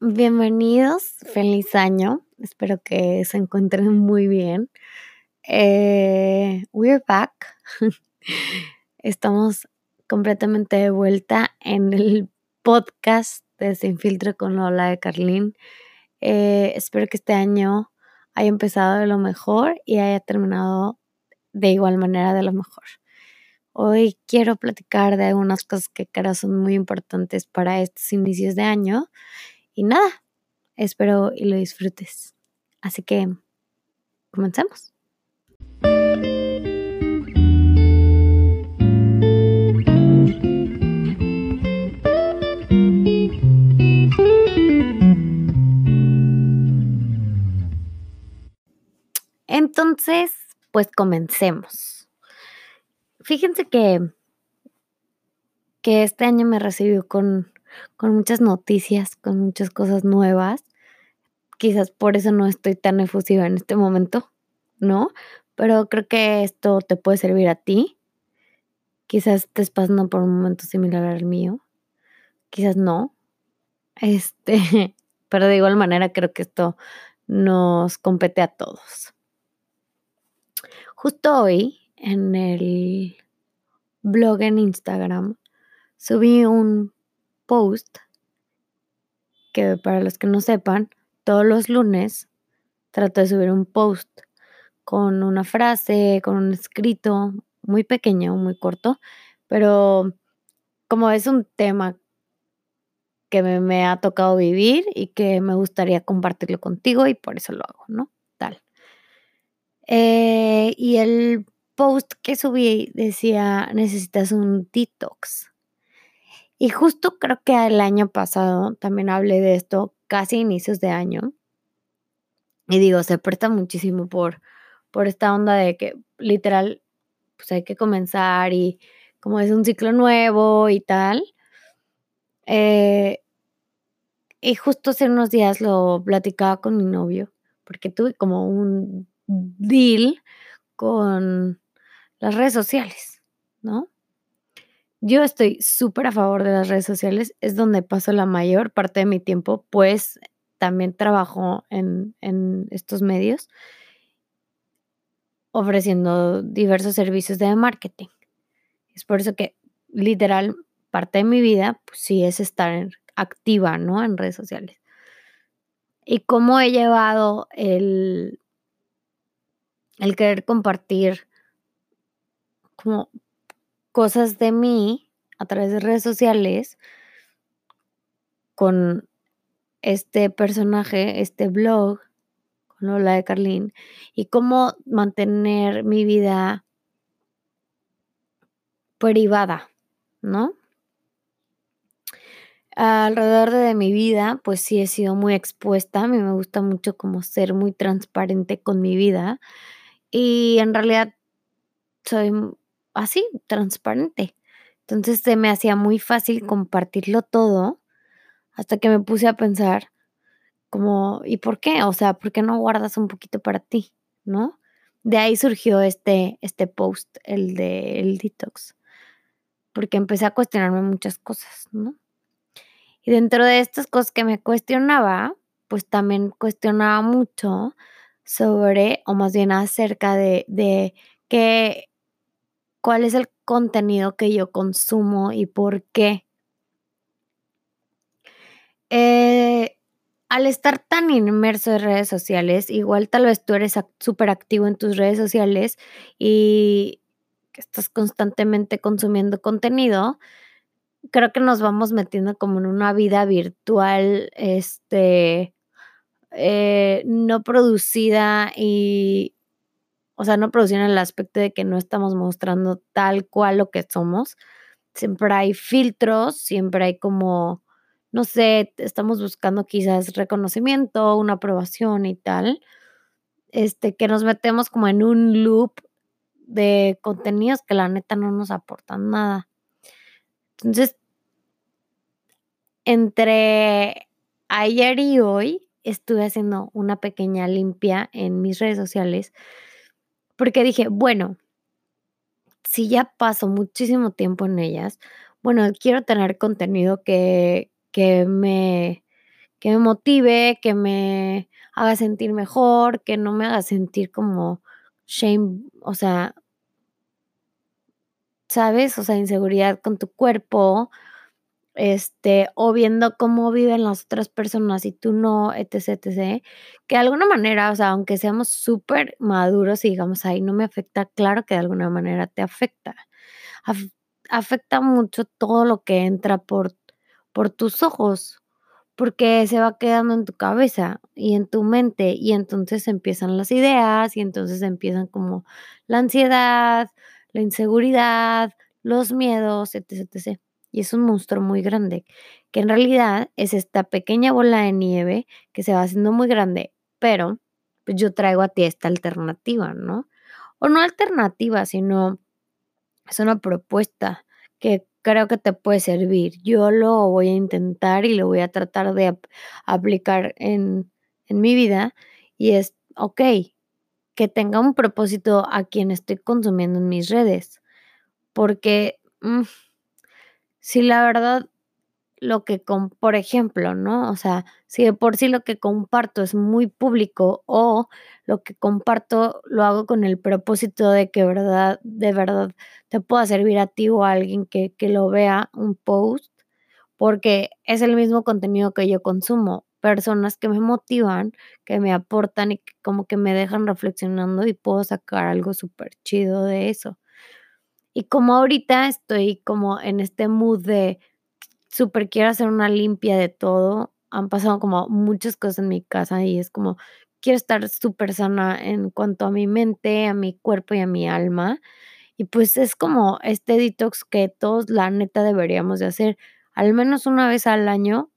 bienvenidos, feliz año, espero que se encuentren muy bien. Eh, we're back, estamos completamente de vuelta en el podcast de Sin Filtro con Lola de Carlín. Eh, espero que este año haya empezado de lo mejor y haya terminado de igual manera de lo mejor. Hoy quiero platicar de algunas cosas que creo son muy importantes para estos inicios de año. Y nada, espero y lo disfrutes. Así que, comencemos. Entonces, pues comencemos. Fíjense que, que este año me recibió con, con muchas noticias, con muchas cosas nuevas. Quizás por eso no estoy tan efusiva en este momento, ¿no? Pero creo que esto te puede servir a ti. Quizás estés pasando por un momento similar al mío. Quizás no. Este, pero de igual manera creo que esto nos compete a todos. Justo hoy en el blog en Instagram subí un post que para los que no sepan, todos los lunes trato de subir un post con una frase, con un escrito muy pequeño, muy corto, pero como es un tema que me, me, ha tocado vivir y que me gustaría compartirlo contigo y por eso lo hago, ¿no? Tal. Eh, y el post que subí decía, necesitas un detox. Y justo creo que el año pasado también hablé de esto, casi inicios de año. Y digo, se presta muchísimo por, por esta onda de que literal, pues hay que comenzar y como es un ciclo nuevo y tal. Eh, y justo hace unos días lo platicaba con mi novio, porque tuve como un deal con las redes sociales, ¿no? Yo estoy súper a favor de las redes sociales, es donde paso la mayor parte de mi tiempo, pues también trabajo en, en estos medios ofreciendo diversos servicios de marketing. Es por eso que literal parte de mi vida, pues sí es estar activa, ¿no? En redes sociales. Y cómo he llevado el, el querer compartir como cosas de mí a través de redes sociales con este personaje, este blog, con Lola de Carlín, y cómo mantener mi vida privada, ¿no? Alrededor de mi vida, pues sí he sido muy expuesta, a mí me gusta mucho como ser muy transparente con mi vida y en realidad soy así, transparente. Entonces se me hacía muy fácil compartirlo todo hasta que me puse a pensar como, ¿y por qué? O sea, ¿por qué no guardas un poquito para ti? ¿No? De ahí surgió este, este post, el de el detox, porque empecé a cuestionarme muchas cosas, ¿no? Y dentro de estas cosas que me cuestionaba, pues también cuestionaba mucho sobre, o más bien acerca de, de qué, cuál es el contenido que yo consumo y por qué. Eh, al estar tan inmerso en redes sociales, igual tal vez tú eres súper activo en tus redes sociales y estás constantemente consumiendo contenido, creo que nos vamos metiendo como en una vida virtual, este, eh, no producida y, o sea, no producir en el aspecto de que no estamos mostrando tal cual lo que somos. Siempre hay filtros, siempre hay como, no sé, estamos buscando quizás reconocimiento, una aprobación y tal. Este, que nos metemos como en un loop de contenidos que la neta no nos aportan nada. Entonces, entre ayer y hoy estuve haciendo una pequeña limpia en mis redes sociales porque dije, bueno, si ya paso muchísimo tiempo en ellas, bueno, quiero tener contenido que, que me que me motive, que me haga sentir mejor, que no me haga sentir como shame, o sea ¿sabes? O sea, inseguridad con tu cuerpo, este, o viendo cómo viven las otras personas y tú no, etc, etc, que de alguna manera, o sea, aunque seamos supermaduros y digamos: "Ay, no me afecta", claro que de alguna manera te afecta. Af afecta mucho todo lo que entra por por tus ojos, porque se va quedando en tu cabeza y en tu mente, y entonces empiezan las ideas, y entonces empiezan como la ansiedad, la inseguridad, los miedos, etc, etc. Y es un monstruo muy grande, que en realidad es esta pequeña bola de nieve que se va haciendo muy grande, pero, pues, yo traigo a ti esta alternativa, ¿no? O no alternativa, sino es una propuesta que creo que te puede servir. Yo lo voy a intentar y lo voy a tratar de ap aplicar en en mi vida, y es, okey, que tenga un propósito a quien estoy consumiendo en mis redes, porque, mm, si la verdad lo que com por ejemplo, ¿no? O sea, si de por sí lo que comparto es muy público, o lo que comparto lo hago con el propósito de que verdad de verdad te pueda servir a ti o a alguien que que lo vea un post, porque es el mismo contenido que yo consumo, personas que me motivan, que me aportan y que como que me dejan reflexionando y puedo sacar algo superchido de eso. Y como ahorita estoy como en este mood de súper quiero hacer una limpia de todo, han pasado como muchas cosas en mi casa y es como quiero estar supersana en cuanto a mi mente, a mi cuerpo y a mi alma. Y pues es como este detox que todos, la neta, deberíamos de hacer al menos una vez al año,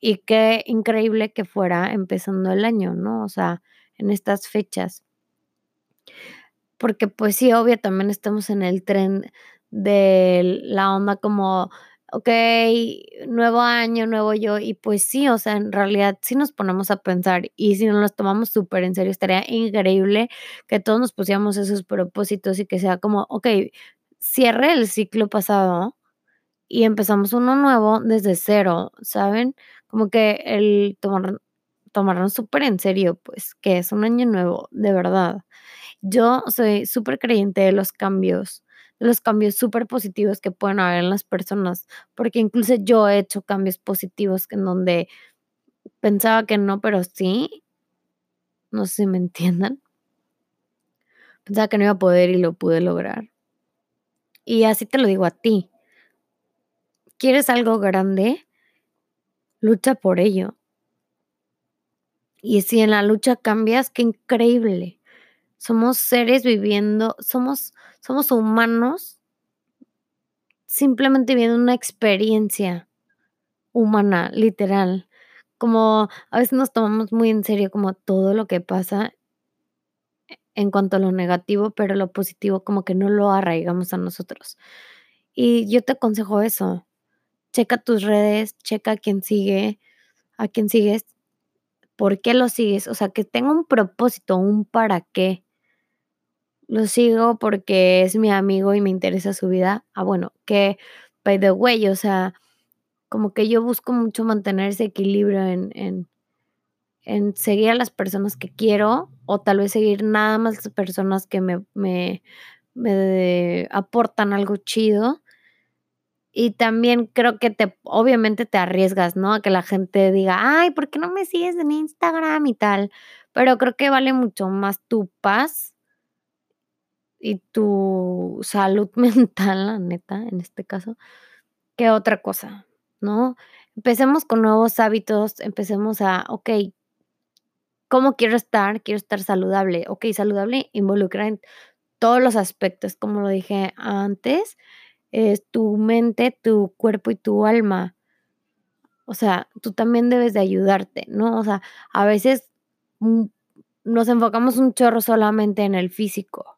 y qué increíble que fuera empezando el año, ¿no? O sea, en estas fechas. Porque, pues sí, obvio, también estamos en el tren de la onda como, okey, nuevo año, nuevo yo, y pues sí, o sea, en realidad, si nos ponemos a pensar, y si nos tomamos súper en serio, estaría increíble que todos nos pusiéramos esos propósitos y que sea como, okey, cierre el ciclo pasado y empezamos uno nuevo desde cero, ¿saben? Como que el tomar tomarnos súper en serio, pues, que es un año nuevo, de verdad. Yo soy súper creyente de los cambios, de los cambios superpositivos que pueden haber en las personas, porque incluso yo he hecho cambios positivos en donde pensaba que no, pero sí. No sé si me entiendan. Pensaba que no iba a poder y lo pude lograr. Y así te lo digo a ti. ¿Quieres algo grande? Lucha por ello. Y si en la lucha cambias, qué increíble. Somos seres viviendo, somos somos humanos simplemente viviendo una experiencia humana, literal. Como a veces nos tomamos muy en serio como todo lo que pasa en cuanto a lo negativo, pero lo positivo como que no lo arraigamos a nosotros. Y yo te aconsejo eso. Checa tus redes, checa a quién sigue a quién sigues, por qué lo sigues, o sea, que tenga un propósito, un para qué. Lo sigo porque es mi amigo y me interesa su vida. Ah, bueno, que, by the way, o sea, como que yo busco mucho mantener ese equilibrio en en en seguir a las personas que quiero, o tal vez seguir nada más las personas que me me me aportan algo chido. Y también creo que te obviamente te arriesgas, ¿no? A que la gente diga: "Ay, ¿por qué no me sigues en Instagram?", y tal. Pero creo que vale mucho más tu paz y tu salud mental, la neta, en este caso, que otra cosa, ¿no? Empecemos con nuevos hábitos, empecemos a, okey ¿cómo quiero estar? Quiero estar saludable. Okey, saludable involucra en todos los aspectos, como lo dije antes, es tu mente, tu cuerpo y tu alma. O sea, tú también debes de ayudarte, ¿no? O sea, a veces, mm, nos enfocamos un chorro solamente en el físico.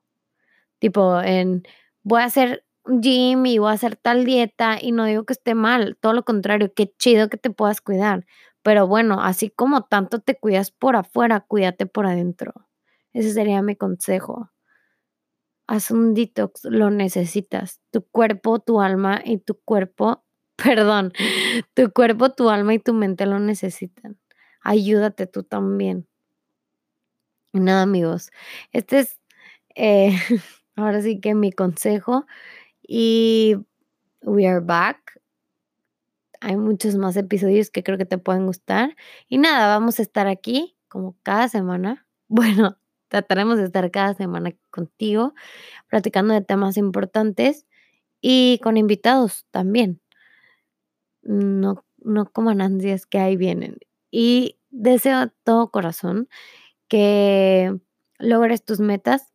Tipo en voy a hacer gym y voy a hacer tal dieta, y no digo que esté mal, todo lo contrario, qué chido que te puedas cuidar. Pero bueno, así como tanto te cuidas por afuera, cuídate por adentro. Ese sería mi consejo. Haz un detox, lo necesitas. Tu cuerpo, tu alma y tu cuerpo, perdón, tu cuerpo, tu alma y tu mente lo necesitan. ayúdate tú también. Nada, amigos, este es, eh, ahora sí que mi consejo y we are back. Hay muchos más episodios que creo que te pueden gustar. Y nada, vamos a estar aquí como cada semana. Bueno, trataremos de estar cada semana contigo, platicando de temas importantes y con invitados también. No, no coman ansias que ahí vienen. Y deseo todo corazón que logres tus metas,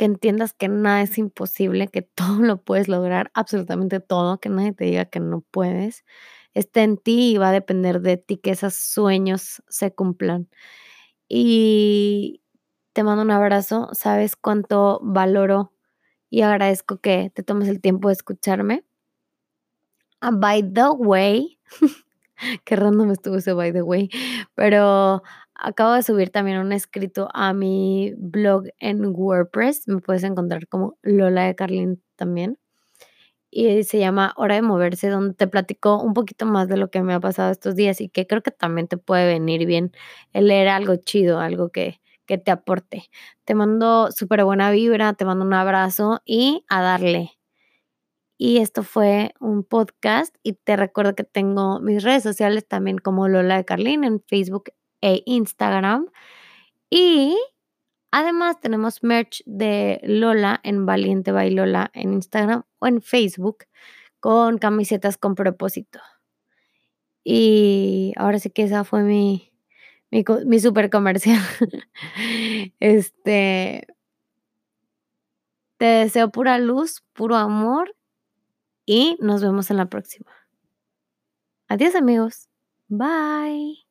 que entiendas que nada es imposible, que todo lo puedes lograr, absolutamente todo, que nadie te diga que no puedes. Está en ti y va a depender de ti que esos sueños se cumplan. Y te mando un abrazo. Sabes cuánto valoro y agradezco que te tomes el tiempo de escucharme. Ah, by the way, qué random estuvo ese by the way, pero acabo de subir también un escrito a mi blog en WordPress. Me puedes encontrar como Lola de Carlin también. Y se llama Hora de Moverse, donde te platico un poquito más de lo que me ha pasado estos días y que creo que también te puede venir bien el leer algo chido, algo que, que te aporte. Te mando súper buena vibra, te mando un abrazo y a darle. Y esto fue un podcast y te recuerdo que tengo mis redes sociales también como Lola de Carlin en Facebook e Instagram. Y además tenemos merch de Lola en Valiente by Lola en Instagram o en Facebook con camisetas con propósito. Y ahora sí que esa fue mi, mi, mi super comercial. este. Te deseo pura luz, puro amor y nos vemos en la próxima. Adiós amigos. Bye.